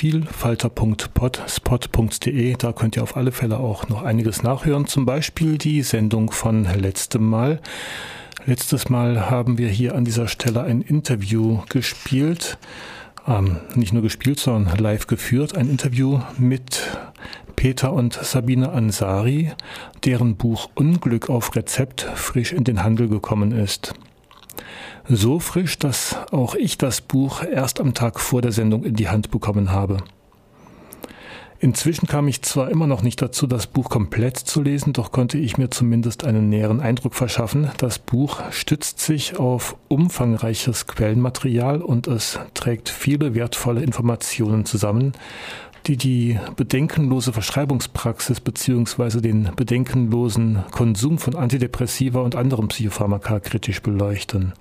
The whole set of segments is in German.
vielfalter.potspot.de. Da könnt ihr auf alle Fälle auch noch einiges nachhören. Zum Beispiel die Sendung von letztem Mal. Letztes Mal haben wir hier an dieser Stelle ein Interview gespielt. Ähm, nicht nur gespielt, sondern live geführt. Ein Interview mit Peter und Sabine Ansari, deren Buch Unglück auf Rezept frisch in den Handel gekommen ist. So frisch, dass auch ich das Buch erst am Tag vor der Sendung in die Hand bekommen habe. Inzwischen kam ich zwar immer noch nicht dazu, das Buch komplett zu lesen, doch konnte ich mir zumindest einen näheren Eindruck verschaffen. Das Buch stützt sich auf umfangreiches Quellenmaterial und es trägt viele wertvolle Informationen zusammen, die die bedenkenlose Verschreibungspraxis bzw. den bedenkenlosen Konsum von Antidepressiva und anderen Psychopharmaka kritisch beleuchten.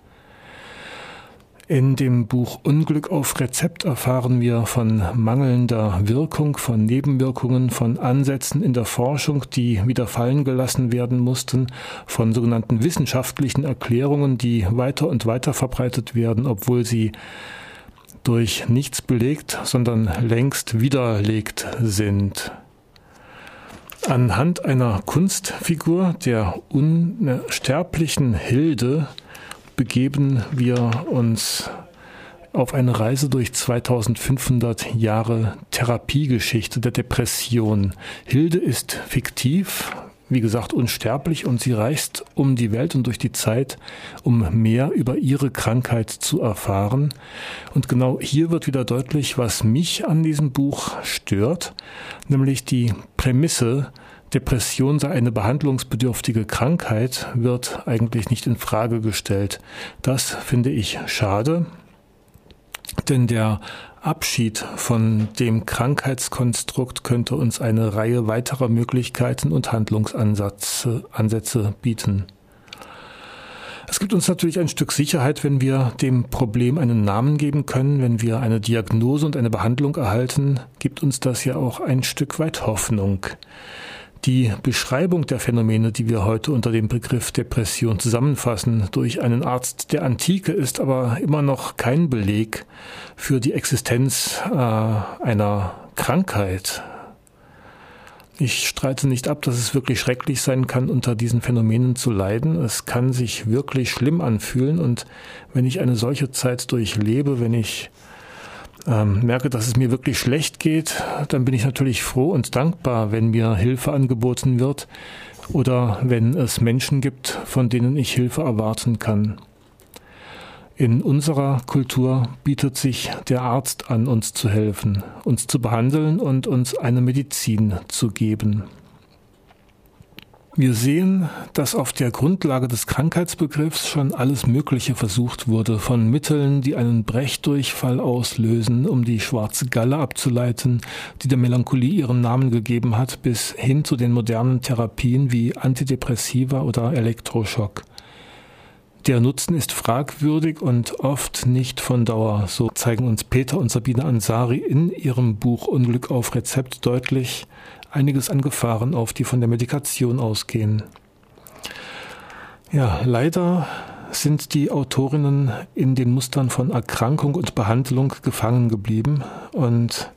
In dem Buch Unglück auf Rezept erfahren wir von mangelnder Wirkung, von Nebenwirkungen, von Ansätzen in der Forschung, die wieder fallen gelassen werden mussten, von sogenannten wissenschaftlichen Erklärungen, die weiter und weiter verbreitet werden, obwohl sie durch nichts belegt, sondern längst widerlegt sind. Anhand einer Kunstfigur der unsterblichen Hilde begeben wir uns auf eine Reise durch 2500 Jahre Therapiegeschichte der Depression. Hilde ist fiktiv, wie gesagt, unsterblich und sie reist um die Welt und durch die Zeit, um mehr über ihre Krankheit zu erfahren. Und genau hier wird wieder deutlich, was mich an diesem Buch stört, nämlich die Prämisse, Depression sei eine behandlungsbedürftige Krankheit, wird eigentlich nicht in Frage gestellt. Das finde ich schade, denn der Abschied von dem Krankheitskonstrukt könnte uns eine Reihe weiterer Möglichkeiten und Handlungsansätze Ansätze bieten. Es gibt uns natürlich ein Stück Sicherheit, wenn wir dem Problem einen Namen geben können, wenn wir eine Diagnose und eine Behandlung erhalten, gibt uns das ja auch ein Stück weit Hoffnung. Die Beschreibung der Phänomene, die wir heute unter dem Begriff Depression zusammenfassen, durch einen Arzt der Antike ist aber immer noch kein Beleg für die Existenz äh, einer Krankheit. Ich streite nicht ab, dass es wirklich schrecklich sein kann, unter diesen Phänomenen zu leiden. Es kann sich wirklich schlimm anfühlen und wenn ich eine solche Zeit durchlebe, wenn ich ähm, merke, dass es mir wirklich schlecht geht, dann bin ich natürlich froh und dankbar, wenn mir Hilfe angeboten wird oder wenn es Menschen gibt, von denen ich Hilfe erwarten kann. In unserer Kultur bietet sich der Arzt an, uns zu helfen, uns zu behandeln und uns eine Medizin zu geben. Wir sehen, dass auf der Grundlage des Krankheitsbegriffs schon alles Mögliche versucht wurde, von Mitteln, die einen Brechdurchfall auslösen, um die schwarze Galle abzuleiten, die der Melancholie ihren Namen gegeben hat, bis hin zu den modernen Therapien wie Antidepressiva oder Elektroschock. Der Nutzen ist fragwürdig und oft nicht von Dauer. So zeigen uns Peter und Sabine Ansari in ihrem Buch Unglück auf Rezept deutlich, einiges an Gefahren auf, die von der Medikation ausgehen. Ja, leider sind die Autorinnen in den Mustern von Erkrankung und Behandlung gefangen geblieben und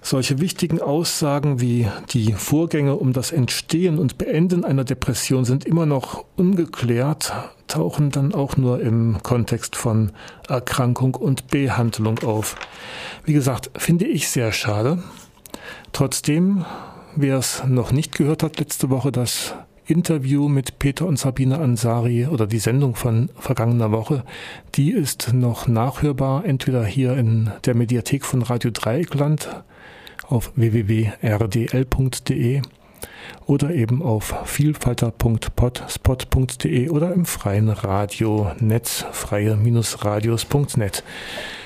solche wichtigen Aussagen wie die Vorgänge um das Entstehen und Beenden einer Depression sind immer noch ungeklärt, tauchen dann auch nur im Kontext von Erkrankung und Behandlung auf. Wie gesagt, finde ich sehr schade. Trotzdem, wer es noch nicht gehört hat, letzte Woche das Interview mit Peter und Sabine Ansari oder die Sendung von vergangener Woche, die ist noch nachhörbar, entweder hier in der Mediathek von Radio Dreieckland auf www.rdl.de oder eben auf vielfalter.potspot.de oder im freien Radio Netz freie-radios.net.